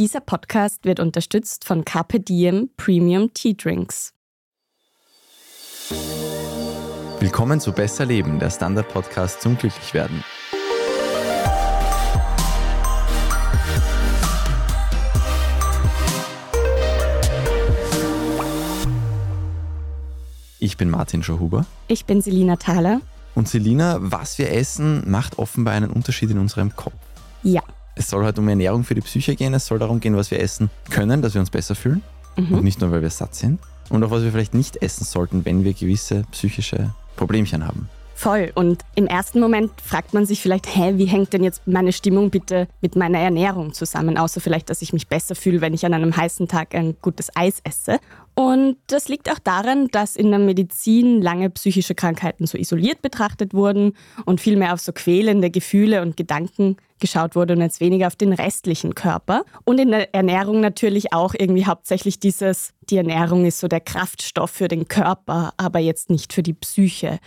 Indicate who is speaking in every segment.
Speaker 1: Dieser Podcast wird unterstützt von Carpe Diem Premium Tea Drinks.
Speaker 2: Willkommen zu Besser Leben, der Standard-Podcast zum Glücklichwerden. Ich bin Martin Schauhuber.
Speaker 1: Ich bin Selina Thaler.
Speaker 2: Und Selina, was wir essen, macht offenbar einen Unterschied in unserem Kopf.
Speaker 1: Ja.
Speaker 2: Es soll heute um Ernährung für die Psyche gehen. Es soll darum gehen, was wir essen können, dass wir uns besser fühlen.
Speaker 1: Mhm.
Speaker 2: Und nicht nur, weil wir satt sind. Und auch, was wir vielleicht nicht essen sollten, wenn wir gewisse psychische Problemchen haben.
Speaker 1: Voll. Und im ersten Moment fragt man sich vielleicht, hä, wie hängt denn jetzt meine Stimmung bitte mit meiner Ernährung zusammen? Außer vielleicht, dass ich mich besser fühle, wenn ich an einem heißen Tag ein gutes Eis esse. Und das liegt auch daran, dass in der Medizin lange psychische Krankheiten so isoliert betrachtet wurden und viel mehr auf so quälende Gefühle und Gedanken geschaut wurde und jetzt weniger auf den restlichen Körper. Und in der Ernährung natürlich auch irgendwie hauptsächlich dieses, die Ernährung ist so der Kraftstoff für den Körper, aber jetzt nicht für die Psyche.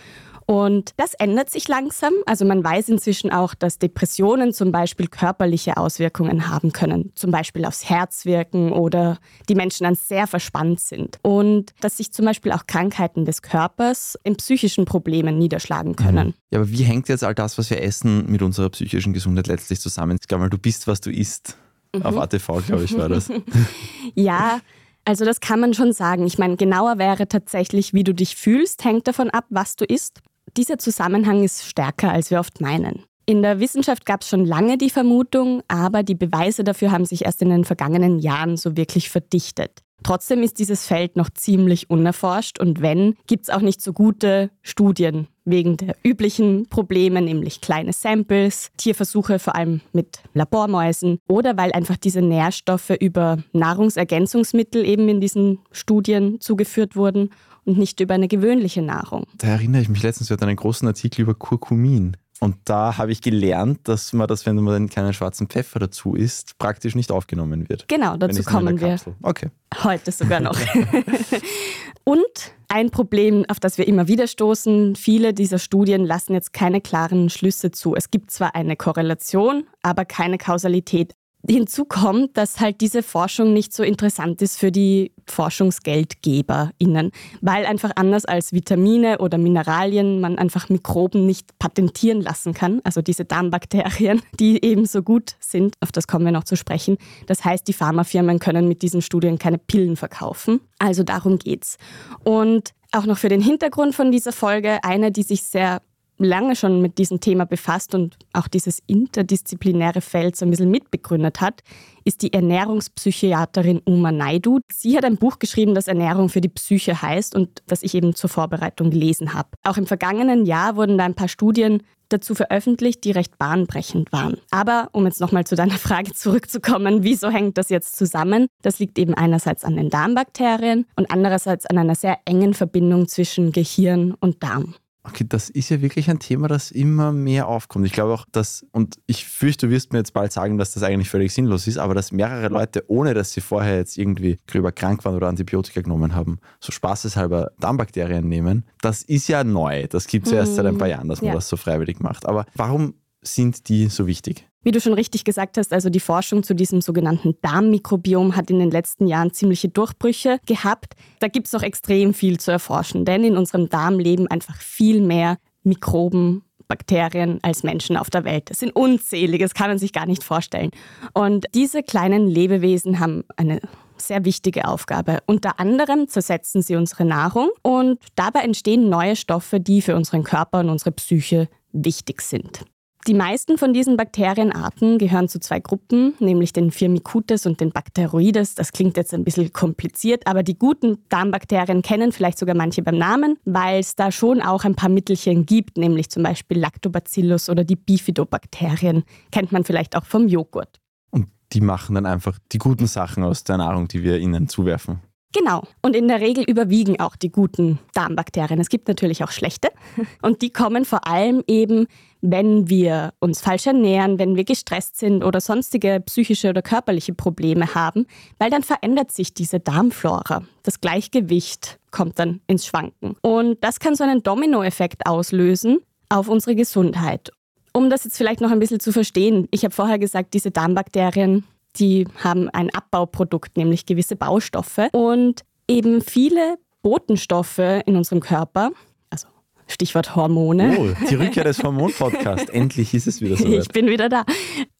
Speaker 1: Und das ändert sich langsam. Also man weiß inzwischen auch, dass Depressionen zum Beispiel körperliche Auswirkungen haben können. Zum Beispiel aufs Herz wirken oder die Menschen dann sehr verspannt sind. Und dass sich zum Beispiel auch Krankheiten des Körpers in psychischen Problemen niederschlagen können. Mhm.
Speaker 2: Ja, aber wie hängt jetzt all das, was wir essen, mit unserer psychischen Gesundheit letztlich zusammen? Ich glaube mal, du bist, was du isst. Mhm. Auf ATV, glaube ich, war das.
Speaker 1: ja, also das kann man schon sagen. Ich meine, genauer wäre tatsächlich, wie du dich fühlst, hängt davon ab, was du isst. Dieser Zusammenhang ist stärker, als wir oft meinen. In der Wissenschaft gab es schon lange die Vermutung, aber die Beweise dafür haben sich erst in den vergangenen Jahren so wirklich verdichtet. Trotzdem ist dieses Feld noch ziemlich unerforscht und wenn, gibt es auch nicht so gute Studien wegen der üblichen Probleme, nämlich kleine Samples, Tierversuche vor allem mit Labormäusen oder weil einfach diese Nährstoffe über Nahrungsergänzungsmittel eben in diesen Studien zugeführt wurden und nicht über eine gewöhnliche Nahrung.
Speaker 2: Da erinnere ich mich letztens, wir hatten einen großen Artikel über Kurkumin. Und da habe ich gelernt, dass man das, wenn man keinen schwarzen Pfeffer dazu isst, praktisch nicht aufgenommen wird.
Speaker 1: Genau, dazu kommen wir.
Speaker 2: Okay.
Speaker 1: Heute sogar noch. Und ein Problem, auf das wir immer wieder stoßen, viele dieser Studien lassen jetzt keine klaren Schlüsse zu. Es gibt zwar eine Korrelation, aber keine Kausalität. Hinzu kommt, dass halt diese Forschung nicht so interessant ist für die ForschungsgeldgeberInnen, weil einfach anders als Vitamine oder Mineralien man einfach Mikroben nicht patentieren lassen kann, also diese Darmbakterien, die eben so gut sind, auf das kommen wir noch zu sprechen. Das heißt, die Pharmafirmen können mit diesen Studien keine Pillen verkaufen. Also darum geht's. Und auch noch für den Hintergrund von dieser Folge, eine, die sich sehr lange schon mit diesem Thema befasst und auch dieses interdisziplinäre Feld so ein bisschen mitbegründet hat, ist die Ernährungspsychiaterin Uma Naidu. Sie hat ein Buch geschrieben, das Ernährung für die Psyche heißt und das ich eben zur Vorbereitung gelesen habe. Auch im vergangenen Jahr wurden da ein paar Studien dazu veröffentlicht, die recht bahnbrechend waren. Aber um jetzt nochmal zu deiner Frage zurückzukommen, wieso hängt das jetzt zusammen? Das liegt eben einerseits an den Darmbakterien und andererseits an einer sehr engen Verbindung zwischen Gehirn und Darm.
Speaker 2: Okay, das ist ja wirklich ein Thema, das immer mehr aufkommt. Ich glaube auch, dass, und ich fürchte, du wirst mir jetzt bald sagen, dass das eigentlich völlig sinnlos ist, aber dass mehrere Leute, ohne dass sie vorher jetzt irgendwie gröber krank waren oder Antibiotika genommen haben, so spaßeshalber Darmbakterien nehmen, das ist ja neu. Das gibt es ja erst seit ein paar Jahren, dass man ja. das so freiwillig macht. Aber warum sind die so wichtig?
Speaker 1: Wie du schon richtig gesagt hast, also die Forschung zu diesem sogenannten Darmmikrobiom hat in den letzten Jahren ziemliche Durchbrüche gehabt. Da gibt es noch extrem viel zu erforschen, denn in unserem Darm leben einfach viel mehr Mikroben, Bakterien als Menschen auf der Welt. Das sind unzählige, das kann man sich gar nicht vorstellen. Und diese kleinen Lebewesen haben eine sehr wichtige Aufgabe. Unter anderem zersetzen sie unsere Nahrung und dabei entstehen neue Stoffe, die für unseren Körper und unsere Psyche wichtig sind. Die meisten von diesen Bakterienarten gehören zu zwei Gruppen, nämlich den Firmicutes und den Bacteroides. Das klingt jetzt ein bisschen kompliziert, aber die guten Darmbakterien kennen vielleicht sogar manche beim Namen, weil es da schon auch ein paar Mittelchen gibt, nämlich zum Beispiel Lactobacillus oder die Bifidobakterien. Kennt man vielleicht auch vom Joghurt.
Speaker 2: Und die machen dann einfach die guten Sachen aus der Nahrung, die wir ihnen zuwerfen.
Speaker 1: Genau. Und in der Regel überwiegen auch die guten Darmbakterien. Es gibt natürlich auch schlechte. Und die kommen vor allem eben, wenn wir uns falsch ernähren, wenn wir gestresst sind oder sonstige psychische oder körperliche Probleme haben, weil dann verändert sich diese Darmflora. Das Gleichgewicht kommt dann ins Schwanken. Und das kann so einen Dominoeffekt auslösen auf unsere Gesundheit. Um das jetzt vielleicht noch ein bisschen zu verstehen, ich habe vorher gesagt, diese Darmbakterien Die haben ein Abbauprodukt, nämlich gewisse Baustoffe. Und eben viele Botenstoffe in unserem Körper, also Stichwort Hormone.
Speaker 2: Oh, die Rückkehr des Hormon-Podcasts. Endlich ist es wieder so.
Speaker 1: Ich bin wieder da.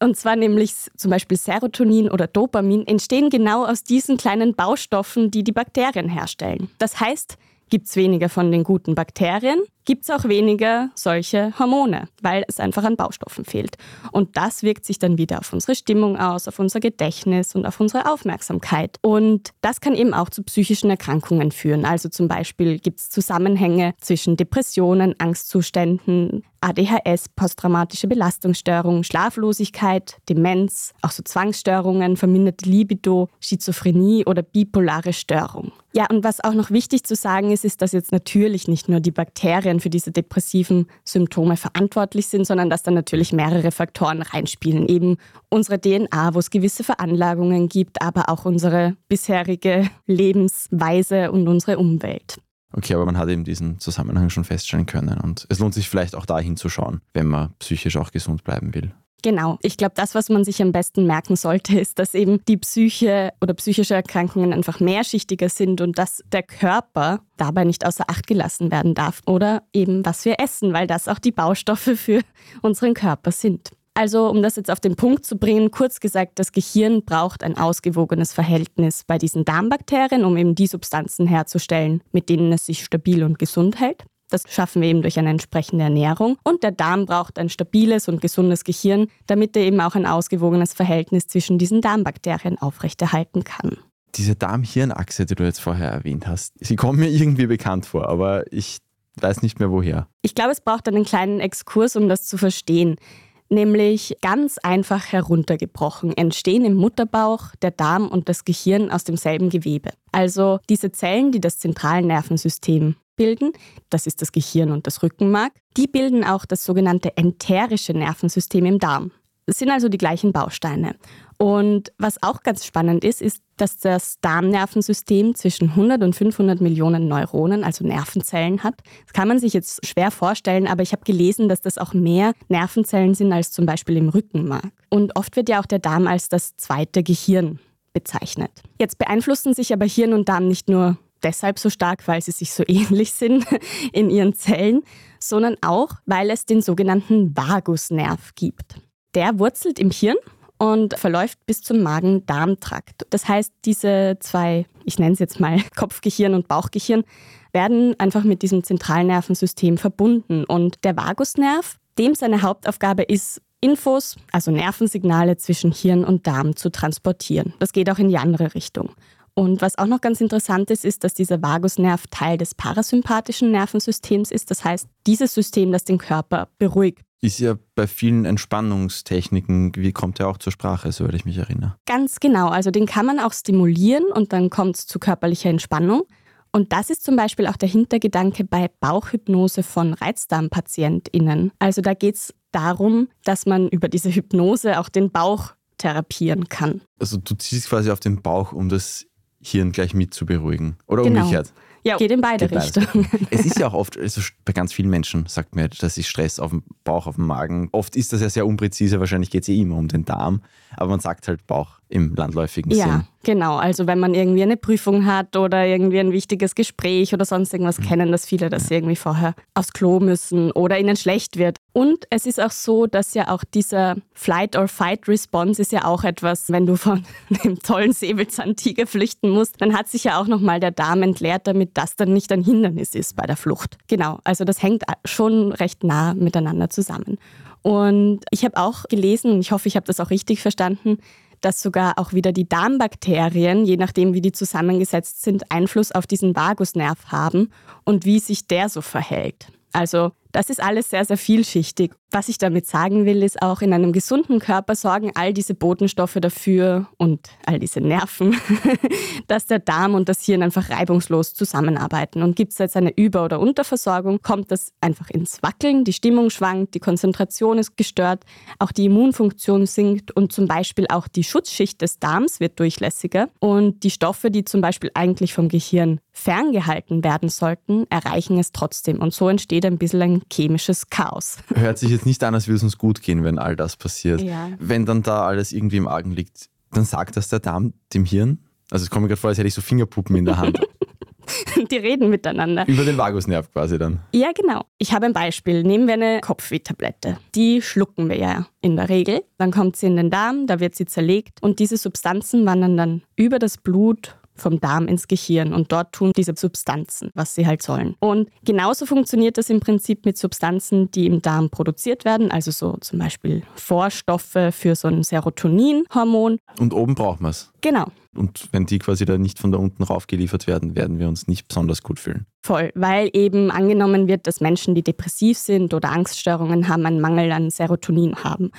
Speaker 1: Und zwar nämlich zum Beispiel Serotonin oder Dopamin entstehen genau aus diesen kleinen Baustoffen, die die Bakterien herstellen. Das heißt, Gibt es weniger von den guten Bakterien, gibt es auch weniger solche Hormone, weil es einfach an Baustoffen fehlt. Und das wirkt sich dann wieder auf unsere Stimmung aus, auf unser Gedächtnis und auf unsere Aufmerksamkeit. Und das kann eben auch zu psychischen Erkrankungen führen. Also zum Beispiel gibt es Zusammenhänge zwischen Depressionen, Angstzuständen, ADHS, posttraumatische Belastungsstörung, Schlaflosigkeit, Demenz, auch so Zwangsstörungen, verminderte Libido, Schizophrenie oder bipolare Störung. Ja, und was auch noch wichtig zu sagen ist, ist, dass jetzt natürlich nicht nur die Bakterien für diese depressiven Symptome verantwortlich sind, sondern dass da natürlich mehrere Faktoren reinspielen. Eben unsere DNA, wo es gewisse Veranlagungen gibt, aber auch unsere bisherige Lebensweise und unsere Umwelt.
Speaker 2: Okay, aber man hat eben diesen Zusammenhang schon feststellen können und es lohnt sich vielleicht auch da hinzuschauen, wenn man psychisch auch gesund bleiben will.
Speaker 1: Genau. Ich glaube, das, was man sich am besten merken sollte, ist, dass eben die Psyche oder psychische Erkrankungen einfach mehrschichtiger sind und dass der Körper dabei nicht außer Acht gelassen werden darf. Oder eben, was wir essen, weil das auch die Baustoffe für unseren Körper sind. Also, um das jetzt auf den Punkt zu bringen, kurz gesagt, das Gehirn braucht ein ausgewogenes Verhältnis bei diesen Darmbakterien, um eben die Substanzen herzustellen, mit denen es sich stabil und gesund hält. Das schaffen wir eben durch eine entsprechende Ernährung. Und der Darm braucht ein stabiles und gesundes Gehirn, damit er eben auch ein ausgewogenes Verhältnis zwischen diesen Darmbakterien aufrechterhalten kann.
Speaker 2: Diese Darm-Hirn-Achse, die du jetzt vorher erwähnt hast, sie kommt mir irgendwie bekannt vor, aber ich weiß nicht mehr woher.
Speaker 1: Ich glaube, es braucht einen kleinen Exkurs, um das zu verstehen nämlich ganz einfach heruntergebrochen, entstehen im Mutterbauch der Darm und das Gehirn aus demselben Gewebe. Also diese Zellen, die das Zentralnervensystem bilden, das ist das Gehirn und das Rückenmark, die bilden auch das sogenannte enterische Nervensystem im Darm. Es sind also die gleichen Bausteine. Und was auch ganz spannend ist, ist, dass das Darmnervensystem zwischen 100 und 500 Millionen Neuronen, also Nervenzellen hat. Das kann man sich jetzt schwer vorstellen, aber ich habe gelesen, dass das auch mehr Nervenzellen sind als zum Beispiel im Rückenmark. Und oft wird ja auch der Darm als das zweite Gehirn bezeichnet. Jetzt beeinflussen sich aber Hirn und Darm nicht nur deshalb so stark, weil sie sich so ähnlich sind in ihren Zellen, sondern auch, weil es den sogenannten Vagusnerv gibt. Der wurzelt im Hirn und verläuft bis zum Magen-Darm-Trakt. Das heißt, diese zwei, ich nenne es jetzt mal Kopfgehirn und Bauchgehirn, werden einfach mit diesem Zentralnervensystem verbunden. Und der Vagusnerv, dem seine Hauptaufgabe ist, Infos, also Nervensignale zwischen Hirn und Darm zu transportieren. Das geht auch in die andere Richtung. Und was auch noch ganz interessant ist, ist, dass dieser Vagusnerv Teil des parasympathischen Nervensystems ist. Das heißt, dieses System, das den Körper beruhigt.
Speaker 2: Ist ja bei vielen Entspannungstechniken, wie kommt er auch zur Sprache, so würde ich mich erinnern.
Speaker 1: Ganz genau. Also den kann man auch stimulieren und dann kommt es zu körperlicher Entspannung. Und das ist zum Beispiel auch der Hintergedanke bei Bauchhypnose von ReizdarmpatientInnen. Also da geht es darum, dass man über diese Hypnose auch den Bauch therapieren kann.
Speaker 2: Also du ziehst quasi auf den Bauch, um das Hirn gleich mit zu beruhigen. Oder
Speaker 1: genau.
Speaker 2: umgekehrt.
Speaker 1: Ja, geht in beide geht Richtungen.
Speaker 2: Es ist ja auch oft, also bei ganz vielen Menschen sagt man, das ist Stress auf dem Bauch, auf dem Magen. Oft ist das ja sehr unpräzise, wahrscheinlich geht es eh immer um den Darm, aber man sagt halt Bauch im landläufigen
Speaker 1: ja,
Speaker 2: Sinn.
Speaker 1: Ja, genau. Also wenn man irgendwie eine Prüfung hat oder irgendwie ein wichtiges Gespräch oder sonst irgendwas, mhm. kennen das viele, dass sie irgendwie vorher aufs Klo müssen oder ihnen schlecht wird. Und es ist auch so, dass ja auch dieser Flight or Fight Response ist ja auch etwas, wenn du von dem tollen Säbelzahntiger flüchten musst, dann hat sich ja auch nochmal der Darm entleert, damit das dann nicht ein Hindernis ist bei der Flucht. Genau, also das hängt schon recht nah miteinander zusammen. Und ich habe auch gelesen, ich hoffe, ich habe das auch richtig verstanden, dass sogar auch wieder die Darmbakterien, je nachdem wie die zusammengesetzt sind, Einfluss auf diesen Vagusnerv haben und wie sich der so verhält. Also das ist alles sehr, sehr vielschichtig. Was ich damit sagen will, ist auch, in einem gesunden Körper sorgen all diese Botenstoffe dafür und all diese Nerven, dass der Darm und das Hirn einfach reibungslos zusammenarbeiten. Und gibt es jetzt eine Über- oder Unterversorgung, kommt das einfach ins Wackeln, die Stimmung schwankt, die Konzentration ist gestört, auch die Immunfunktion sinkt und zum Beispiel auch die Schutzschicht des Darms wird durchlässiger. Und die Stoffe, die zum Beispiel eigentlich vom Gehirn ferngehalten werden sollten, erreichen es trotzdem. Und so entsteht ein bisschen ein chemisches Chaos.
Speaker 2: Hört sich jetzt nicht an, als würde es uns gut gehen, wenn all das passiert.
Speaker 1: Ja.
Speaker 2: Wenn dann da alles irgendwie im Argen liegt, Dann sagt das der Darm dem Hirn. Also es kommt mir gerade vor, als hätte ich so Fingerpuppen in der Hand.
Speaker 1: Die reden miteinander.
Speaker 2: Über den Vagusnerv quasi dann.
Speaker 1: Ja, genau. Ich habe ein Beispiel. Nehmen wir eine Kopfwehtablette. Die schlucken wir ja in der Regel. Dann kommt sie in den Darm, da wird sie zerlegt und diese Substanzen wandern dann über das Blut vom Darm ins Gehirn und dort tun diese Substanzen, was sie halt sollen. Und genauso funktioniert das im Prinzip mit Substanzen, die im Darm produziert werden, also so zum Beispiel Vorstoffe für so ein Serotoninhormon.
Speaker 2: Und oben braucht man es.
Speaker 1: Genau.
Speaker 2: Und wenn die quasi da nicht von da unten rauf geliefert werden, werden wir uns nicht besonders gut fühlen.
Speaker 1: Voll, weil eben angenommen wird, dass Menschen, die depressiv sind oder Angststörungen haben, einen Mangel an Serotonin haben.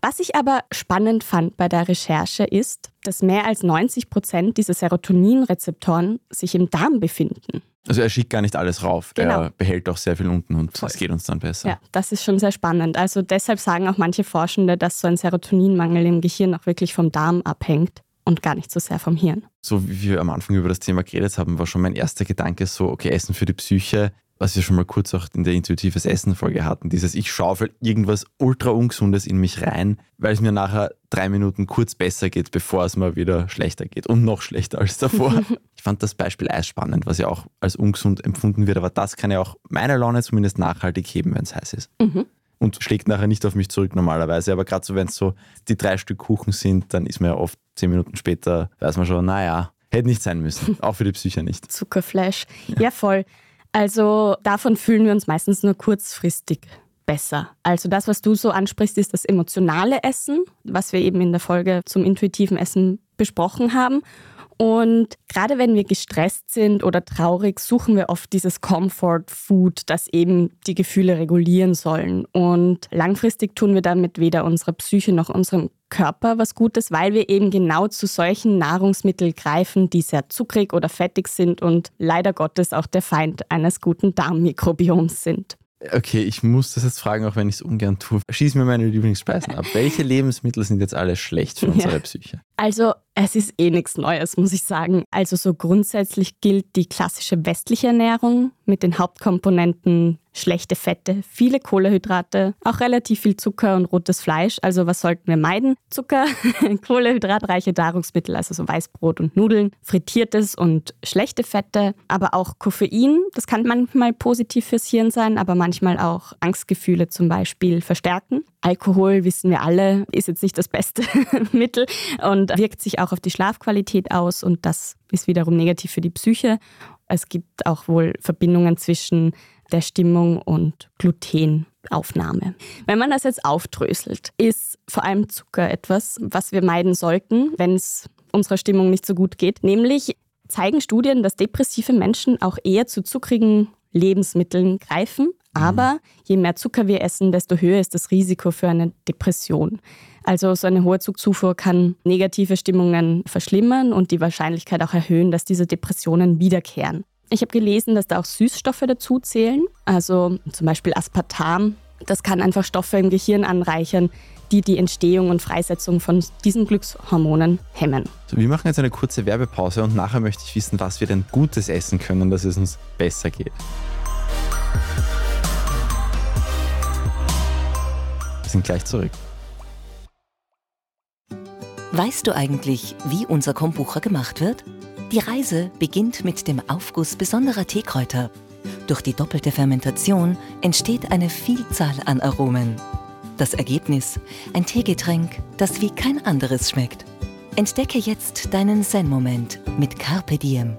Speaker 1: Was ich aber spannend fand bei der Recherche ist, dass mehr als 90 Prozent dieser Serotoninrezeptoren sich im Darm befinden.
Speaker 2: Also er schickt gar nicht alles rauf.
Speaker 1: Genau.
Speaker 2: Er behält auch sehr viel unten und es geht uns dann besser.
Speaker 1: Ja, das ist schon sehr spannend. Also deshalb sagen auch manche Forschende, dass so ein Serotoninmangel im Gehirn auch wirklich vom Darm abhängt und gar nicht so sehr vom Hirn.
Speaker 2: So wie wir am Anfang über das Thema geredet haben, war schon mein erster Gedanke so, okay, Essen für die Psyche, was wir schon mal kurz auch in der intuitives Essen-Folge hatten, dieses ich schaufel irgendwas ultra ungesundes in mich rein, weil es mir nachher drei Minuten kurz besser geht, bevor es mir wieder schlechter geht und noch schlechter als davor. ich fand das Beispiel Eis spannend, was ja auch als ungesund empfunden wird, aber das kann ja auch meine Laune zumindest nachhaltig heben, wenn es heiß ist.
Speaker 1: Mhm.
Speaker 2: Und schlägt nachher nicht auf mich zurück normalerweise, aber gerade so, wenn es so die drei Stück Kuchen sind, dann ist man ja oft zehn Minuten später, weiß man schon, naja, hätte nicht sein müssen, auch für die Psyche nicht.
Speaker 1: Zuckerflash. Ja. voll. Also davon fühlen wir uns meistens nur kurzfristig besser. Also das, was du so ansprichst, ist das emotionale Essen, was wir eben in der Folge zum intuitiven Essen besprochen haben. Und gerade wenn wir gestresst sind oder traurig, suchen wir oft dieses Comfort Food, das eben die Gefühle regulieren sollen. Und langfristig tun wir damit weder unserer Psyche noch unserem Körper was Gutes, weil wir eben genau zu solchen Nahrungsmitteln greifen, die sehr zuckrig oder fettig sind und leider Gottes auch der Feind eines guten Darmmikrobioms sind.
Speaker 2: Okay, ich muss das jetzt fragen, auch wenn ich es ungern tue. Schieß mir meine Lieblingsspeisen ab. Welche Lebensmittel sind jetzt alle schlecht für unsere
Speaker 1: Ja.
Speaker 2: Psyche?
Speaker 1: Also es ist eh nichts Neues, muss ich sagen. Also so grundsätzlich gilt die klassische westliche Ernährung mit den Hauptkomponenten schlechte Fette, viele Kohlehydrate, auch relativ viel Zucker und rotes Fleisch. Also was sollten wir meiden? Zucker, kohlehydratreiche Nahrungsmittel, also so Weißbrot und Nudeln, frittiertes und schlechte Fette, aber auch Koffein. Das kann manchmal positiv fürs Hirn sein, aber manchmal auch Angstgefühle zum Beispiel verstärken. Alkohol, wissen wir alle, ist jetzt nicht das beste Mittel und wirkt sich auch auf die Schlafqualität aus und das ist wiederum negativ für die Psyche. Es gibt auch wohl Verbindungen zwischen der Stimmung und Glutenaufnahme. Wenn man das jetzt aufdröselt, ist vor allem Zucker etwas, was wir meiden sollten, wenn es unserer Stimmung nicht so gut geht. Nämlich zeigen Studien, dass depressive Menschen auch eher zu zuckrigen Lebensmitteln greifen. Aber je mehr Zucker wir essen, desto höher ist das Risiko für eine Depression. Also so eine hohe Zuckzufuhr kann negative Stimmungen verschlimmern und die Wahrscheinlichkeit auch erhöhen, dass diese Depressionen wiederkehren. Ich habe gelesen, dass da auch Süßstoffe dazu zählen, also zum Beispiel Aspartam. Das kann einfach Stoffe im Gehirn anreichern, die die Entstehung und Freisetzung von diesen Glückshormonen hemmen.
Speaker 2: Wir machen jetzt eine kurze Werbepause und nachher möchte ich wissen, was wir denn Gutes essen können, dass es uns besser geht. Wir sind gleich zurück.
Speaker 3: Weißt du eigentlich, wie unser Kombucha gemacht wird? Die Reise beginnt mit dem Aufguss besonderer Teekräuter. Durch die doppelte Fermentation entsteht eine Vielzahl an Aromen. Das Ergebnis? Ein Teegetränk, das wie kein anderes schmeckt. Entdecke jetzt deinen Zen-Moment mit Carpe Diem.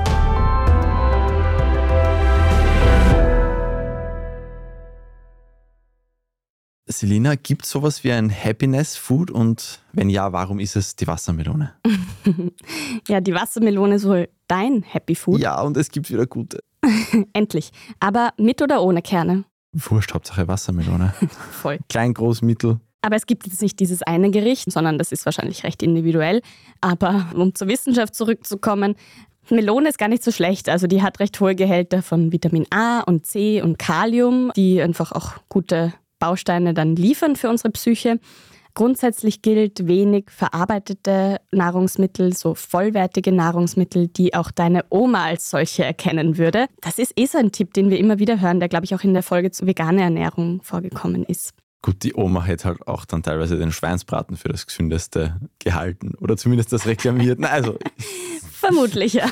Speaker 2: Selina, gibt es sowas wie ein Happiness-Food und wenn ja, warum ist es die Wassermelone?
Speaker 1: ja, die Wassermelone ist wohl dein Happy Food.
Speaker 2: Ja, und es gibt wieder gute.
Speaker 1: Endlich. Aber mit oder ohne Kerne?
Speaker 2: Wurscht, Hauptsache Wassermelone.
Speaker 1: Voll.
Speaker 2: Klein, groß, mittel.
Speaker 1: Aber es gibt jetzt nicht dieses eine Gericht, sondern das ist wahrscheinlich recht individuell. Aber um zur Wissenschaft zurückzukommen, Melone ist gar nicht so schlecht. Also die hat recht hohe Gehälter von Vitamin A und C und Kalium, die einfach auch gute Bausteine dann liefern für unsere Psyche. Grundsätzlich gilt wenig verarbeitete Nahrungsmittel, so vollwertige Nahrungsmittel, die auch deine Oma als solche erkennen würde. Das ist eh so ein Tipp, den wir immer wieder hören, der, glaube ich, auch in der Folge zu veganer Ernährung vorgekommen ist.
Speaker 2: Gut, die Oma hätte halt auch dann teilweise den Schweinsbraten für das gesündeste gehalten oder zumindest das reklamiert. also.
Speaker 1: Vermutlich, ja.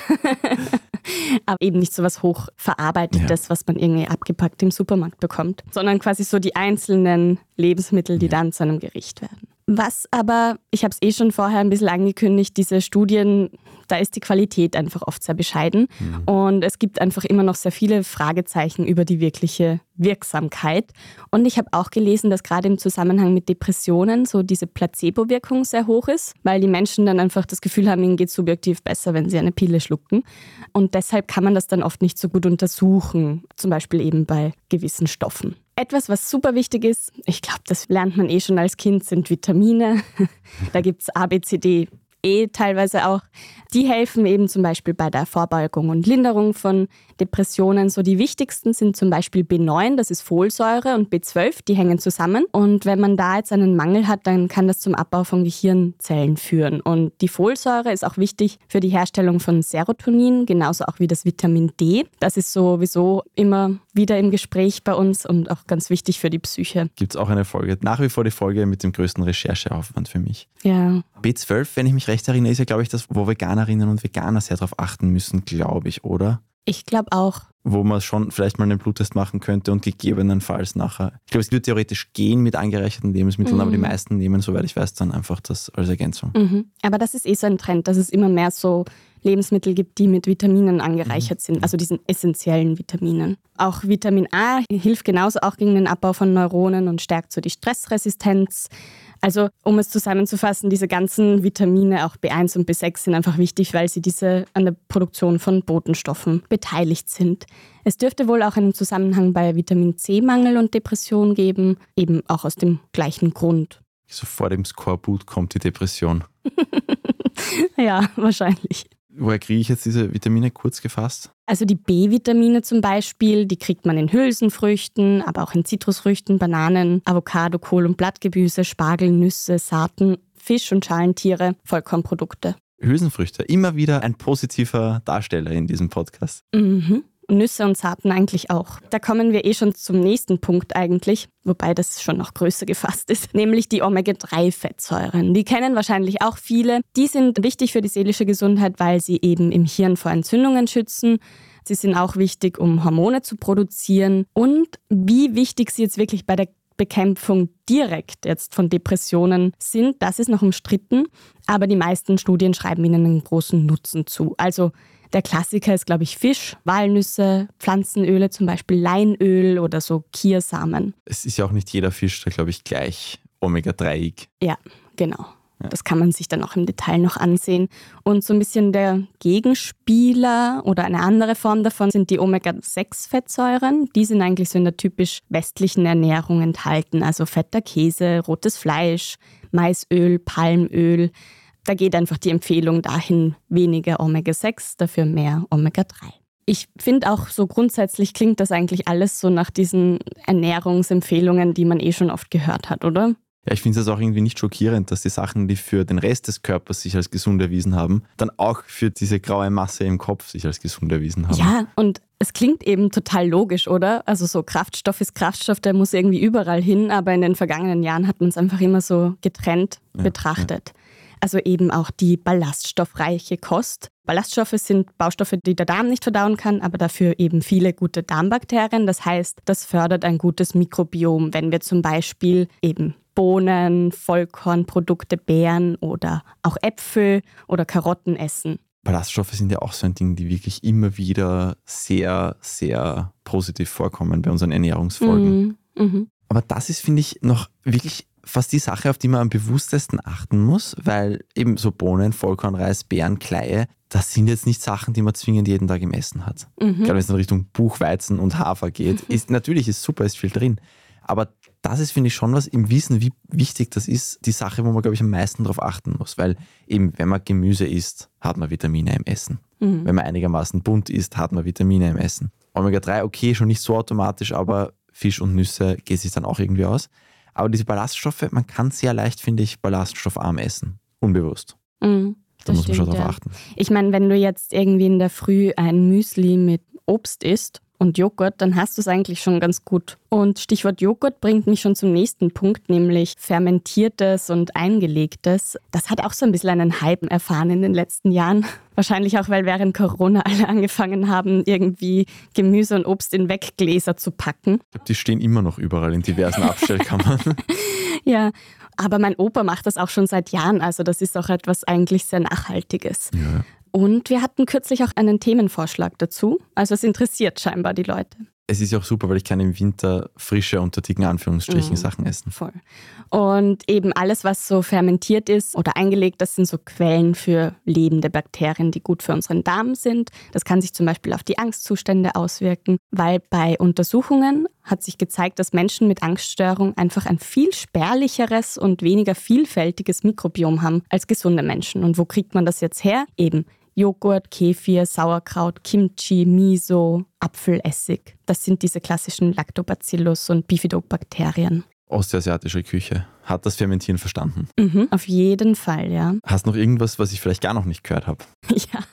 Speaker 1: Aber eben nicht so was Hochverarbeitetes, ja. was man irgendwie abgepackt im Supermarkt bekommt, sondern quasi so die einzelnen Lebensmittel, die ja. dann zu einem Gericht werden. Was aber, ich habe es eh schon vorher ein bisschen angekündigt, diese Studien, da ist die Qualität einfach oft sehr bescheiden. Mhm. Und es gibt einfach immer noch sehr viele Fragezeichen über die wirkliche Wirksamkeit. Und ich habe auch gelesen, dass gerade im Zusammenhang mit Depressionen so diese Placebo-Wirkung sehr hoch ist, weil die Menschen dann einfach das Gefühl haben, ihnen geht es subjektiv besser, wenn sie eine Pille schlucken. Und deshalb kann man das dann oft nicht so gut untersuchen, zum Beispiel eben bei gewissen Stoffen. Etwas, was super wichtig ist, ich glaube, das lernt man eh schon als Kind, sind Vitamine. da gibt es A, B, C, D, E teilweise auch. Die helfen eben zum Beispiel bei der Vorbeugung und Linderung von Depressionen. So die wichtigsten sind zum Beispiel B9, das ist Folsäure, und B12, die hängen zusammen. Und wenn man da jetzt einen Mangel hat, dann kann das zum Abbau von Gehirnzellen führen. Und die Folsäure ist auch wichtig für die Herstellung von Serotonin, genauso auch wie das Vitamin D. Das ist sowieso immer wieder im Gespräch bei uns und auch ganz wichtig für die Psyche.
Speaker 2: Gibt es auch eine Folge, nach wie vor die Folge mit dem größten Rechercheaufwand für mich.
Speaker 1: Ja.
Speaker 2: B12, wenn ich mich recht erinnere, ist ja, glaube ich, das, wo Veganerinnen und Veganer sehr darauf achten müssen, glaube ich, oder?
Speaker 1: Ich glaube auch.
Speaker 2: Wo man schon vielleicht mal einen Bluttest machen könnte und gegebenenfalls nachher. Ich glaube, es würde theoretisch gehen mit angereicherten Lebensmitteln, mhm. aber die meisten nehmen, soweit ich weiß, dann einfach das als Ergänzung.
Speaker 1: Mhm. Aber das ist eh so ein Trend, dass es immer mehr so Lebensmittel gibt, die mit Vitaminen angereichert mhm. sind, also diesen essentiellen Vitaminen. Auch Vitamin A hilft genauso auch gegen den Abbau von Neuronen und stärkt so die Stressresistenz. Also um es zusammenzufassen, diese ganzen Vitamine, auch B1 und B6, sind einfach wichtig, weil sie diese an der Produktion von Botenstoffen beteiligt sind. Es dürfte wohl auch einen Zusammenhang bei Vitamin C-Mangel und Depression geben, eben auch aus dem gleichen Grund.
Speaker 2: So vor dem Skorbut kommt die Depression.
Speaker 1: ja, wahrscheinlich.
Speaker 2: Woher kriege ich jetzt diese Vitamine kurz gefasst?
Speaker 1: Also die B-Vitamine zum Beispiel, die kriegt man in Hülsenfrüchten, aber auch in Zitrusfrüchten, Bananen, Avocado, Kohl- und Blattgemüse, Spargel, Nüsse, Saaten, Fisch- und Schalentiere, Vollkornprodukte.
Speaker 2: Hülsenfrüchte, immer wieder ein positiver Darsteller in diesem Podcast.
Speaker 1: Mhm. Nüsse und Saaten eigentlich auch. Da kommen wir eh schon zum nächsten Punkt eigentlich, wobei das schon noch größer gefasst ist, nämlich die Omega-3-Fettsäuren. Die kennen wahrscheinlich auch viele. Die sind wichtig für die seelische Gesundheit, weil sie eben im Hirn vor Entzündungen schützen. Sie sind auch wichtig, um Hormone zu produzieren. Und wie wichtig sie jetzt wirklich bei der Bekämpfung direkt jetzt von Depressionen sind, das ist noch umstritten, aber die meisten Studien schreiben ihnen einen großen Nutzen zu. Also der Klassiker ist, glaube ich, Fisch, Walnüsse, Pflanzenöle, zum Beispiel Leinöl oder so Kiersamen.
Speaker 2: Es ist ja auch nicht jeder Fisch, da glaube ich, gleich Omega-3ig.
Speaker 1: Ja, genau. Das kann man sich dann auch im Detail noch ansehen. Und so ein bisschen der Gegenspieler oder eine andere Form davon sind die Omega-6-Fettsäuren. Die sind eigentlich so in der typisch westlichen Ernährung enthalten. Also fetter Käse, rotes Fleisch, Maisöl, Palmöl. Da geht einfach die Empfehlung dahin, weniger Omega-6, dafür mehr Omega-3. Ich finde auch so grundsätzlich klingt das eigentlich alles so nach diesen Ernährungsempfehlungen, die man eh schon oft gehört hat, oder?
Speaker 2: Ja, ich finde es auch irgendwie nicht schockierend, dass die Sachen, die für den Rest des Körpers sich als gesund erwiesen haben, dann auch für diese graue Masse im Kopf sich als gesund erwiesen haben.
Speaker 1: Ja, und es klingt eben total logisch, oder? Also so Kraftstoff ist Kraftstoff, der muss irgendwie überall hin, aber in den vergangenen Jahren hat man es einfach immer so getrennt ja, betrachtet. Ja. Also eben auch die ballaststoffreiche Kost. Ballaststoffe sind Baustoffe, die der Darm nicht verdauen kann, aber dafür eben viele gute Darmbakterien. Das heißt, das fördert ein gutes Mikrobiom, wenn wir zum Beispiel eben Bohnen, Vollkornprodukte, Beeren oder auch Äpfel oder Karotten essen.
Speaker 2: Ballaststoffe sind ja auch so ein Ding, die wirklich immer wieder sehr, sehr positiv vorkommen bei unseren Ernährungsfolgen.
Speaker 1: Mhm. Mhm.
Speaker 2: Aber das ist, finde ich, noch wirklich fast die Sache, auf die man am bewusstesten achten muss, weil eben so Bohnen, Vollkornreis, Beeren, Kleie, das sind jetzt nicht Sachen, die man zwingend jeden Tag im Essen hat.
Speaker 1: Mhm.
Speaker 2: Gerade wenn es in Richtung Buchweizen und Hafer geht, ist natürlich ist super, ist viel drin. Aber das ist, finde ich, schon was im Wissen, wie wichtig das ist, die Sache, wo man, glaube ich, am meisten darauf achten muss. Weil eben, wenn man Gemüse isst, hat man Vitamine im Essen.
Speaker 1: Mhm.
Speaker 2: Wenn man einigermaßen bunt isst, hat man Vitamine im Essen. Omega-3, okay, schon nicht so automatisch, aber Fisch und Nüsse geht sich dann auch irgendwie aus. Aber diese Ballaststoffe, man kann sehr leicht, finde ich, ballaststoffarm essen. Unbewusst.
Speaker 1: Mhm,
Speaker 2: Da muss man schon drauf
Speaker 1: ja.
Speaker 2: achten.
Speaker 1: Ich meine, wenn du jetzt irgendwie in der Früh ein Müsli mit Obst isst und Joghurt, dann hast du es eigentlich schon ganz gut. Und Stichwort Joghurt bringt mich schon zum nächsten Punkt, nämlich fermentiertes und eingelegtes. Das hat auch so ein bisschen einen Hype erfahren in den letzten Jahren. Wahrscheinlich auch, weil während Corona alle angefangen haben, irgendwie Gemüse und Obst in Weggläser zu packen.
Speaker 2: Ich glaube, die stehen immer noch überall in diversen Abstellkammern.
Speaker 1: Ja, aber mein Opa macht das auch schon seit Jahren. Also das ist auch etwas eigentlich sehr Nachhaltiges.
Speaker 2: ja.
Speaker 1: Und wir hatten kürzlich auch einen Themenvorschlag dazu. Also es interessiert scheinbar die Leute.
Speaker 2: Es ist ja auch super, weil ich kann im Winter frische, unter dicken Anführungsstrichen,
Speaker 1: Mhm.
Speaker 2: Sachen essen.
Speaker 1: Voll. Und eben alles, was so fermentiert ist oder eingelegt, das sind so Quellen für lebende Bakterien, die gut für unseren Darm sind. Das kann sich zum Beispiel auf die Angstzustände auswirken, weil bei Untersuchungen hat sich gezeigt, dass Menschen mit Angststörung einfach ein viel spärlicheres und weniger vielfältiges Mikrobiom haben als gesunde Menschen. Und wo kriegt man das jetzt her? Eben Joghurt, Kefir, Sauerkraut, Kimchi, Miso, Apfelessig. Das sind diese klassischen Lactobacillus und Bifidobakterien.
Speaker 2: Ostasiatische Küche hat das Fermentieren verstanden.
Speaker 1: Mhm, auf jeden Fall, ja.
Speaker 2: Hast noch irgendwas, was ich vielleicht gar noch nicht gehört habe?
Speaker 1: Ja.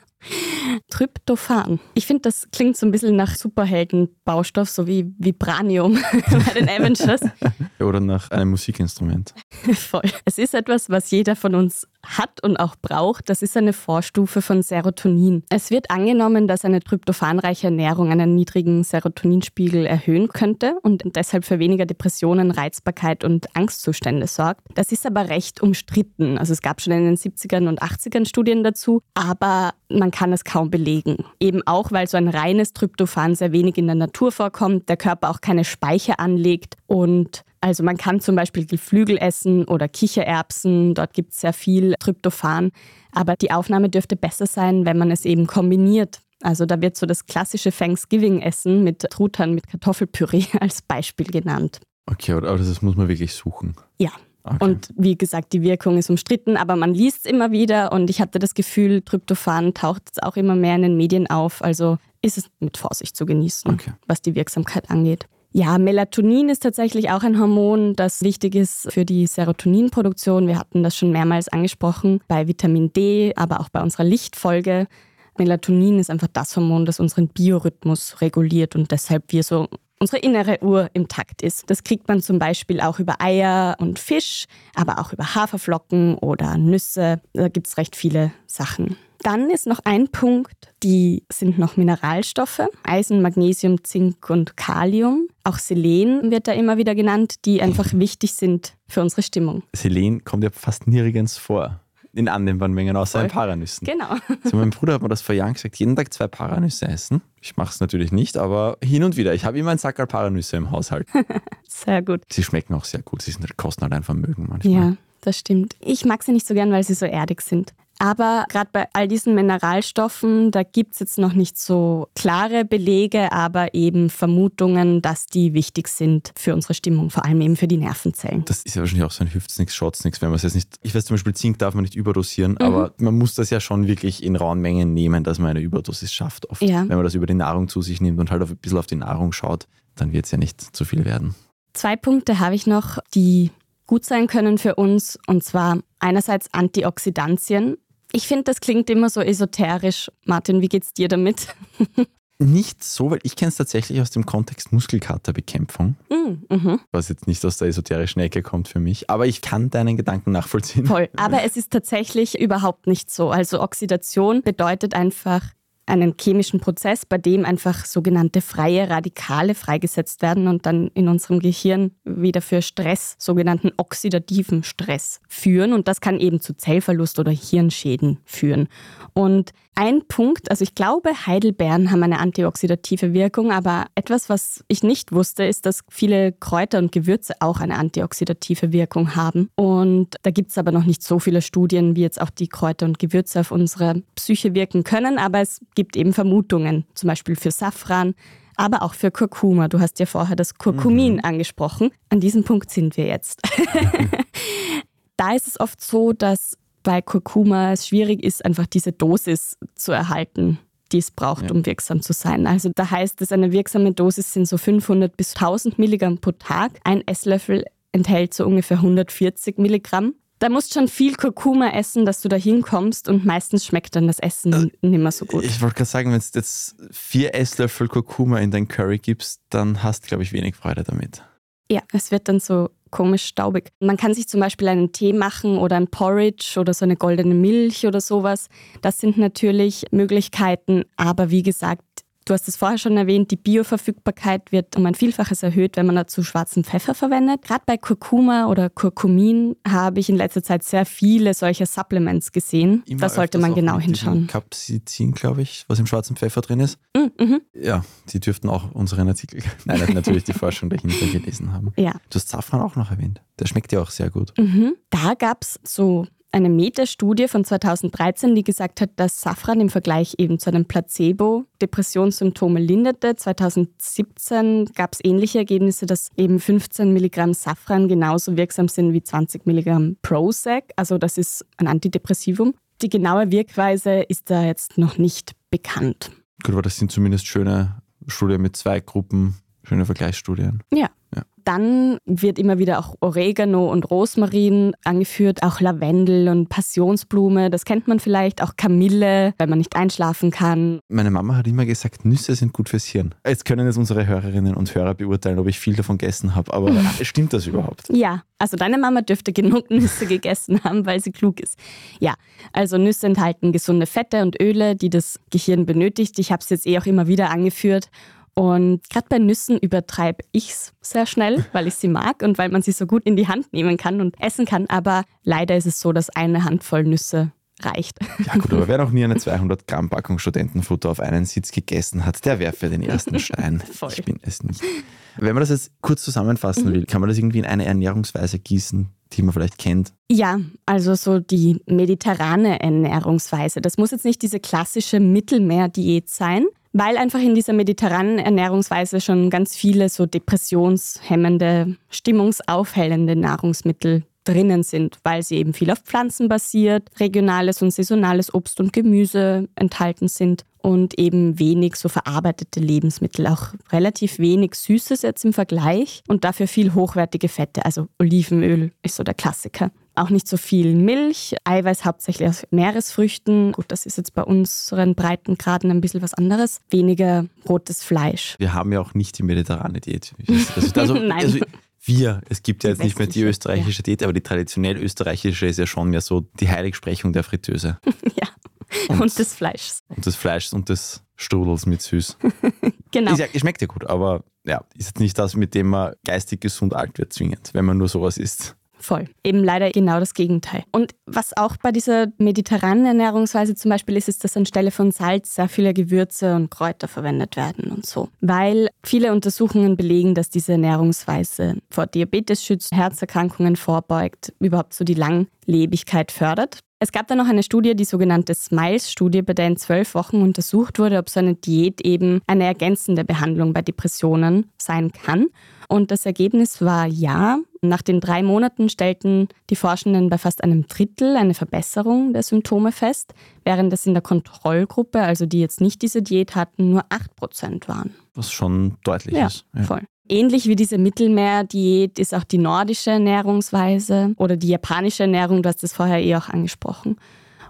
Speaker 1: Tryptophan. Ich finde, das klingt so ein bisschen nach Superhelden-Baustoff, so wie Vibranium bei den Avengers.
Speaker 2: Oder nach einem Musikinstrument?
Speaker 1: Voll. Es ist etwas, was jeder von uns hat und auch braucht. Das ist eine Vorstufe von Serotonin. Es wird angenommen, dass eine tryptophanreiche Ernährung einen niedrigen Serotoninspiegel erhöhen könnte und deshalb für weniger Depressionen, Reizbarkeit und Angstzustände sorgt. Das ist aber recht umstritten. Also es gab schon in den 70ern und 80ern Studien dazu, aber man kann es kaum belegen. Eben auch, weil so ein reines Tryptophan sehr wenig in der Natur vorkommt, der Körper auch keine Speicher anlegt und also man kann zum Beispiel Geflügel essen oder Kichererbsen, dort gibt es sehr viel Tryptophan, aber die Aufnahme dürfte besser sein, wenn man es eben kombiniert. Also da wird so das klassische Thanksgiving-Essen mit Truthahn mit Kartoffelpüree als Beispiel genannt.
Speaker 2: Okay, aber das muss man wirklich suchen.
Speaker 1: Ja.
Speaker 2: Okay.
Speaker 1: Und wie gesagt, die Wirkung ist umstritten, aber man liest es immer wieder und ich hatte das Gefühl, Tryptophan taucht jetzt auch immer mehr in den Medien auf. Also ist es mit Vorsicht zu genießen,
Speaker 2: Okay.
Speaker 1: was die Wirksamkeit angeht. Ja, Melatonin ist tatsächlich auch ein Hormon, das wichtig ist für die Serotoninproduktion. Wir hatten das schon mehrmals angesprochen bei Vitamin D, aber auch bei unserer Lichtfolge. Melatonin ist einfach das Hormon, das unseren Biorhythmus reguliert und deshalb wir so unsere innere Uhr im Takt ist. Das kriegt man zum Beispiel auch über Eier und Fisch, aber auch über Haferflocken oder Nüsse. Da gibt es recht viele Sachen. Dann ist noch ein Punkt, die sind noch Mineralstoffe, Eisen, Magnesium, Zink und Kalium. Auch Selen wird da immer wieder genannt, die einfach wichtig sind für unsere Stimmung.
Speaker 2: Selen kommt ja fast nirgends vor. In annehmbaren Mengen, außer in
Speaker 1: Voll.
Speaker 2: Paranüssen.
Speaker 1: Genau.
Speaker 2: Also mein Bruder hat mir das vor Jahren gesagt, jeden Tag zwei Paranüsse essen. Ich mache es natürlich nicht, aber hin und wieder. Ich habe immer einen Sackerl Paranüsse im Haushalt.
Speaker 1: Sehr gut.
Speaker 2: Sie schmecken auch sehr gut. Sie sind, kosten halt ein Vermögen manchmal.
Speaker 1: Ja, das stimmt. Ich mag sie nicht so gern, weil sie so erdig sind. Aber gerade bei all diesen Mineralstoffen, da gibt es jetzt noch nicht so klare Belege, aber eben Vermutungen, dass die wichtig sind für unsere Stimmung, vor allem eben für die Nervenzellen.
Speaker 2: Das ist ja wahrscheinlich auch so ein schaut's nix, wenn man es jetzt nicht. Ich weiß zum Beispiel, Zink darf man nicht überdosieren,
Speaker 1: Mhm.
Speaker 2: aber man muss das ja schon wirklich in rauen Mengen nehmen, dass man eine Überdosis schafft. Oft.
Speaker 1: Ja.
Speaker 2: Wenn man das über die Nahrung zu sich nimmt und halt auf, ein bisschen auf die Nahrung schaut, dann wird es ja nicht zu viel werden.
Speaker 1: Zwei Punkte habe ich noch, die gut sein können für uns, und zwar einerseits Antioxidantien. Ich finde, das klingt immer so esoterisch. Martin, wie geht's dir damit?
Speaker 2: Nicht so, weil ich kenne es tatsächlich aus dem Kontext Muskelkaterbekämpfung,
Speaker 1: Mm, mhm.
Speaker 2: was jetzt nicht aus der esoterischen Ecke kommt für mich. Aber ich kann deinen Gedanken nachvollziehen.
Speaker 1: Voll. Aber es ist tatsächlich überhaupt nicht so. Also Oxidation bedeutet einfach einen chemischen Prozess, bei dem einfach sogenannte freie Radikale freigesetzt werden und dann in unserem Gehirn wieder für Stress, sogenannten oxidativen Stress führen. Und das kann eben zu Zellverlust oder Hirnschäden führen. Und ein Punkt, also ich glaube, Heidelbeeren haben eine antioxidative Wirkung, aber etwas, was ich nicht wusste, ist, dass viele Kräuter und Gewürze auch eine antioxidative Wirkung haben. Und da gibt es aber noch nicht so viele Studien, wie jetzt auch die Kräuter und Gewürze auf unsere Psyche wirken können, aber es gibt eben Vermutungen, zum Beispiel für Safran, aber auch für Kurkuma. Du hast ja vorher das Kurkumin angesprochen. An diesem Punkt sind wir jetzt. da ist es oft so, dass bei Kurkuma es schwierig ist, einfach diese Dosis zu erhalten, die es braucht,
Speaker 2: Ja.
Speaker 1: um wirksam zu sein. Also da heißt es, eine wirksame Dosis sind so 500 bis 1000 Milligramm pro Tag. Ein Esslöffel enthält so ungefähr 140 Milligramm. Da musst schon viel Kurkuma essen, dass du da hinkommst und meistens schmeckt dann das Essen nicht mehr so gut.
Speaker 2: Ich wollte gerade sagen, wenn du jetzt vier Esslöffel Kurkuma in dein Curry gibst, dann hast du, glaube ich, wenig Freude damit.
Speaker 1: Ja, es wird dann so komisch staubig. Man kann sich zum Beispiel einen Tee machen oder ein Porridge oder so eine goldene Milch oder sowas. Das sind natürlich Möglichkeiten, aber wie gesagt, du hast es vorher schon erwähnt, die Bioverfügbarkeit wird um ein Vielfaches erhöht, wenn man dazu schwarzen Pfeffer verwendet. Gerade bei Kurkuma oder Kurkumin habe ich in letzter Zeit sehr viele solcher Supplements gesehen.
Speaker 2: Immer
Speaker 1: da sollte man genau hinschauen.
Speaker 2: Capsaicin, glaube ich, was im schwarzen Pfeffer drin ist.
Speaker 1: Mm, mhm.
Speaker 2: Ja, die dürften auch unseren Artikel, nein, natürlich die Forschung dahinter gelesen haben.
Speaker 1: Ja.
Speaker 2: Du hast Safran auch noch erwähnt. Der schmeckt ja auch sehr gut.
Speaker 1: Mhm. Da gab es so eine Metastudie von 2013, die gesagt hat, dass Safran im Vergleich eben zu einem Placebo Depressionssymptome linderte. 2017 gab es ähnliche Ergebnisse, dass eben 15 Milligramm Safran genauso wirksam sind wie 20 Milligramm Prozac. Also das ist ein Antidepressivum. Die genaue Wirkweise ist da jetzt noch nicht bekannt.
Speaker 2: Gut, aber das sind zumindest schöne Studien mit zwei Gruppen, schöne Vergleichsstudien.
Speaker 1: Ja.
Speaker 2: Ja.
Speaker 1: Dann wird immer wieder auch Oregano und Rosmarin angeführt, auch Lavendel und Passionsblume, das kennt man vielleicht, auch Kamille, wenn man nicht einschlafen kann.
Speaker 2: Meine Mama hat immer gesagt, Nüsse sind gut fürs Hirn. Jetzt können es unsere Hörerinnen und Hörer beurteilen, ob ich viel davon gegessen habe, aber stimmt das überhaupt?
Speaker 1: Ja, also deine Mama dürfte genug Nüsse gegessen haben, weil sie klug ist. Ja, also Nüsse enthalten gesunde Fette und Öle, die das Gehirn benötigt. Ich habe es jetzt eh auch immer wieder angeführt. Und gerade bei Nüssen übertreibe ich es sehr schnell, weil ich sie mag und weil man sie so gut in die Hand nehmen kann und essen kann. Aber leider ist es so, dass eine Handvoll Nüsse reicht.
Speaker 2: Ja gut, aber wer noch nie eine 200 Gramm Packung Studentenfutter auf einen Sitz gegessen hat, der werfe den ersten Stein.
Speaker 1: Voll.
Speaker 2: Ich bin es nicht. Wenn man das jetzt kurz zusammenfassen will, kann man das irgendwie in eine Ernährungsweise gießen, die man vielleicht kennt?
Speaker 1: Ja, also so die mediterrane Ernährungsweise. Das muss jetzt nicht diese klassische Mittelmeerdiät sein, weil einfach in dieser mediterranen Ernährungsweise schon ganz viele so depressionshemmende, stimmungsaufhellende Nahrungsmittel drinnen sind, weil sie eben viel auf Pflanzen basiert, regionales und saisonales Obst und Gemüse enthalten sind und eben wenig so verarbeitete Lebensmittel, auch relativ wenig Süßes jetzt im Vergleich und dafür viel hochwertige Fette, also Olivenöl ist so der Klassiker. Auch nicht so viel Milch, Eiweiß hauptsächlich aus Meeresfrüchten. Gut, das ist jetzt bei unseren Breitengraden ein bisschen was anderes. Weniger rotes Fleisch.
Speaker 2: Wir haben ja auch nicht die mediterrane Diät. Also, also,
Speaker 1: Nein.
Speaker 2: also wir, es gibt ja jetzt nicht mehr die österreichische Diät, aber die traditionell österreichische ist ja schon mehr so die Heiligsprechung der Fritteuse
Speaker 1: ja.
Speaker 2: Und-
Speaker 1: Und, des Fleischs.
Speaker 2: und des Fleischs und des Strudels mit Süß.
Speaker 1: Genau.
Speaker 2: Ist ja, schmeckt ja gut, aber ja, ist jetzt nicht das, mit dem man geistig gesund alt wird, zwingend, wenn man nur sowas isst.
Speaker 1: Voll. Eben leider genau das Gegenteil. Und was auch bei dieser mediterranen Ernährungsweise zum Beispiel ist, ist, dass anstelle von Salz sehr viele Gewürze und Kräuter verwendet werden und so. Weil viele Untersuchungen belegen, dass diese Ernährungsweise vor Diabetes schützt, Herzerkrankungen vorbeugt, überhaupt so die Langlebigkeit fördert. Es gab dann noch eine Studie, die sogenannte SMILES-Studie, bei der in zwölf Wochen untersucht wurde, ob so eine Diät eben eine ergänzende Behandlung bei Depressionen sein kann. Und das Ergebnis war ja. Nach den drei Monaten stellten die Forschenden bei fast einem Drittel eine Verbesserung der Symptome fest, während es in der Kontrollgruppe, also die jetzt nicht diese Diät hatten, nur 8% waren.
Speaker 2: Was schon deutlich
Speaker 1: Ja,
Speaker 2: ist. Ja.
Speaker 1: voll. Ähnlich wie diese Mittelmeerdiät ist auch die nordische Ernährungsweise oder die japanische Ernährung, du hast es vorher eh auch angesprochen.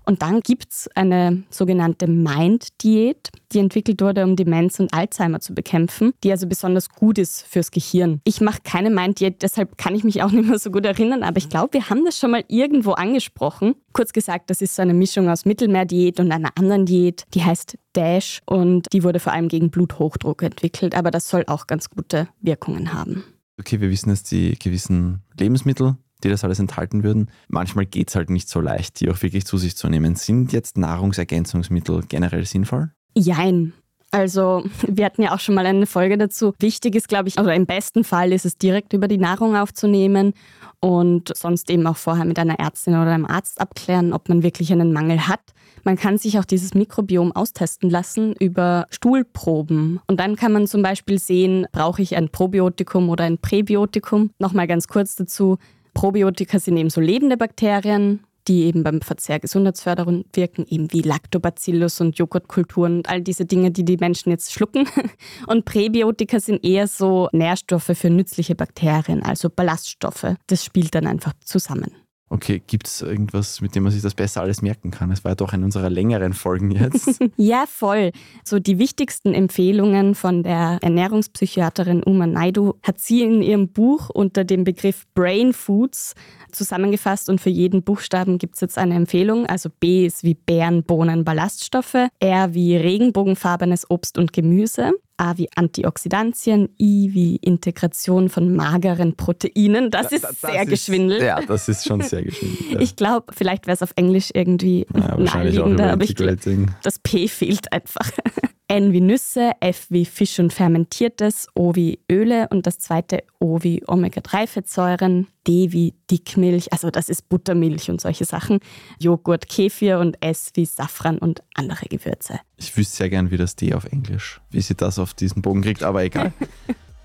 Speaker 1: Und dann gibt es eine sogenannte Mind-Diät, die entwickelt wurde, um Demenz und Alzheimer zu bekämpfen, die also besonders gut ist fürs Gehirn. Ich mache keine Mind-Diät, deshalb kann ich mich auch nicht mehr so gut erinnern, aber ich glaube, wir haben das schon mal irgendwo angesprochen. Kurz gesagt, das ist so eine Mischung aus Mittelmeerdiät und einer anderen Diät, die heißt Dash und die wurde vor allem gegen Bluthochdruck entwickelt, aber das soll auch ganz gute Wirkungen haben.
Speaker 2: Okay, wir wissen jetzt die gewissen Lebensmittel, die das alles enthalten würden. Manchmal geht es halt nicht so leicht, die auch wirklich zu sich zu nehmen. Sind jetzt Nahrungsergänzungsmittel generell sinnvoll?
Speaker 1: Jein. Also, wir hatten ja auch schon mal eine Folge dazu. Wichtig ist, glaube ich, oder im besten Fall ist es direkt über die Nahrung aufzunehmen und sonst eben auch vorher mit einer Ärztin oder einem Arzt abklären, ob man wirklich einen Mangel hat. Man kann sich auch dieses Mikrobiom austesten lassen über Stuhlproben. Und dann kann man zum Beispiel sehen, brauche ich ein Probiotikum oder ein Präbiotikum. Nochmal ganz kurz dazu. Probiotika sind eben so lebende Bakterien, die eben beim Verzehr gesundheitsfördernd wirken, eben wie Lactobacillus und Joghurtkulturen und all diese Dinge, die die Menschen jetzt schlucken. Und Präbiotika sind eher so Nährstoffe für nützliche Bakterien, also Ballaststoffe. Das spielt dann einfach zusammen.
Speaker 2: Okay, gibt es irgendwas, mit dem man sich das besser alles merken kann? Es war ja doch eine unserer längeren Folgen jetzt.
Speaker 1: ja, voll. So die wichtigsten Empfehlungen von der Ernährungspsychiaterin Uma Naidu hat sie in ihrem Buch unter dem Begriff Brain Foods zusammengefasst und für jeden Buchstaben gibt es jetzt eine Empfehlung. Also B ist wie Beeren, Bohnen, Ballaststoffe, R wie regenbogenfarbenes Obst und Gemüse, A wie Antioxidantien, I wie Integration von mageren Proteinen. Das ist das, das sehr ist, geschwindelt.
Speaker 2: Ja, das ist schon sehr geschwindelt. Ja.
Speaker 1: Ich glaube, vielleicht wäre es auf Englisch irgendwie ja, naheliegender, aber ich glaub, das P fehlt einfach. N wie Nüsse, F wie Fisch und Fermentiertes, O wie Öle und das zweite O wie Omega-3-Fettsäuren, D wie Dickmilch, also das ist Buttermilch und solche Sachen, Joghurt, Kefir und S wie Safran und andere Gewürze.
Speaker 2: Ich wüsste sehr gern, wie das D auf Englisch, wie sie das auf diesen Bogen kriegt, aber egal.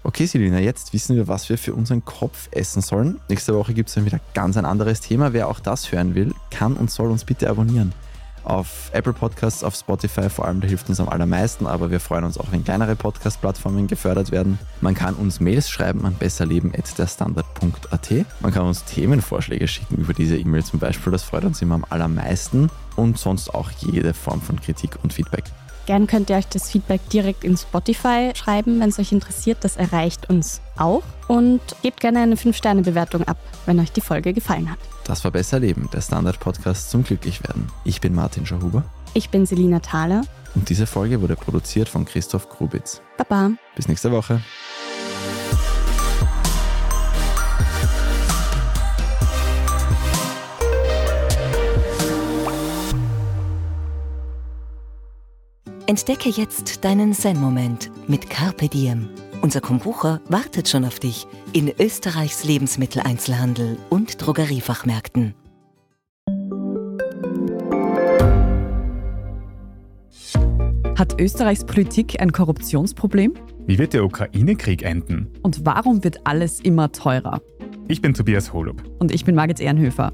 Speaker 2: Okay, Selina, jetzt wissen wir, was wir für unseren Kopf essen sollen. Nächste Woche gibt es dann wieder ganz ein anderes Thema. Wer auch das hören will, kann und soll uns bitte abonnieren auf Apple Podcasts, auf Spotify vor allem, da hilft uns am allermeisten, aber wir freuen uns auch, wenn kleinere Podcast-Plattformen gefördert werden. Man kann uns Mails schreiben an besserleben.derstandard.at. Man kann uns Themenvorschläge schicken über diese E-Mail zum Beispiel, das freut uns immer am allermeisten und sonst auch jede Form von Kritik und Feedback.
Speaker 1: Gern könnt ihr euch das Feedback direkt in Spotify schreiben, wenn es euch interessiert. Das erreicht uns auch. Und gebt gerne eine 5-Sterne-Bewertung ab, wenn euch die Folge gefallen hat.
Speaker 2: Das war Besser Leben, der Standard-Podcast zum Glücklichwerden. Ich bin Martin Schauhuber.
Speaker 1: Ich bin Selina Thaler.
Speaker 2: Und diese Folge wurde produziert von Christoph Grubitz.
Speaker 1: Baba.
Speaker 2: Bis nächste Woche.
Speaker 3: Entdecke jetzt deinen Zen-Moment mit Carpe Diem. Unser Kombucha wartet schon auf dich in Österreichs Lebensmitteleinzelhandel und Drogeriefachmärkten.
Speaker 4: Hat Österreichs Politik ein Korruptionsproblem?
Speaker 5: Wie wird der Ukraine-Krieg enden?
Speaker 4: Und warum wird alles immer teurer?
Speaker 5: Ich bin Tobias Holub.
Speaker 4: Und ich bin Margit Ehrenhöfer.